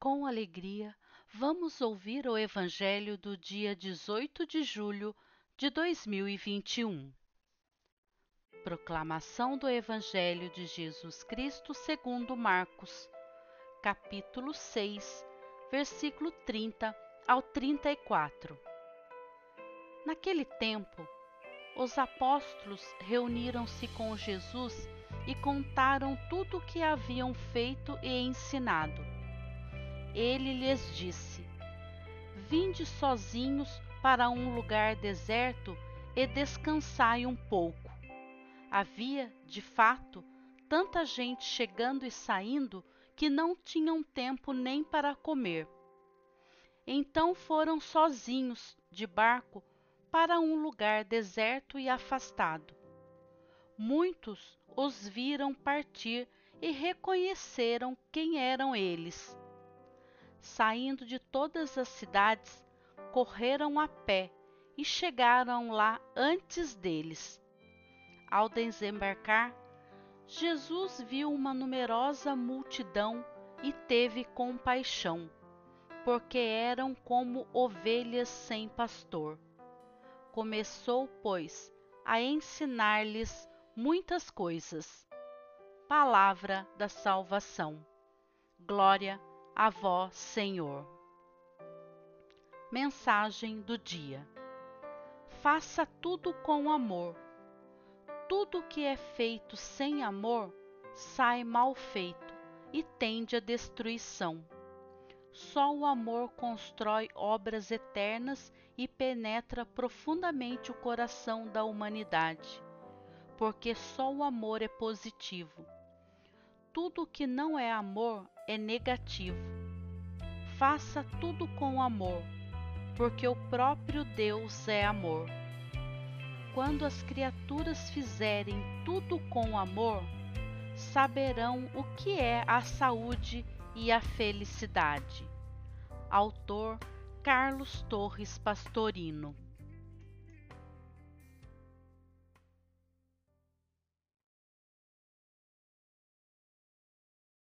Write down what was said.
com alegria, vamos ouvir o Evangelho do dia 18 de julho de 2021. Proclamação do Evangelho de Jesus Cristo segundo Marcos, capítulo 6, versículo 30 ao 34. Naquele tempo, os apóstolos reuniram-se com Jesus e contaram tudo o que haviam feito e ensinado. Ele lhes disse: Vinde sozinhos para um lugar deserto e descansai um pouco. Havia, de fato, tanta gente chegando e saindo que não tinham tempo nem para comer. Então foram sozinhos, de barco, para um lugar deserto e afastado. Muitos os viram partir e reconheceram quem eram eles. Saindo de todas as cidades, correram a pé e chegaram lá antes deles. Ao desembarcar, Jesus viu uma numerosa multidão e teve compaixão, porque eram como ovelhas sem pastor. Começou, pois, a ensinar-lhes muitas coisas. Palavra da salvação. Glória a vós, Senhor. Mensagem do dia. Faça tudo com amor. Tudo que é feito sem amor sai mal feito e tende à destruição. Só o amor constrói obras eternas e penetra profundamente o coração da humanidade porque só o amor é positivo. Tudo que não é amor é negativo. Faça tudo com amor, porque o próprio Deus é amor. Quando as criaturas fizerem tudo com amor, saberão o que é a saúde e a felicidade. Autor Carlos Torres Pastorino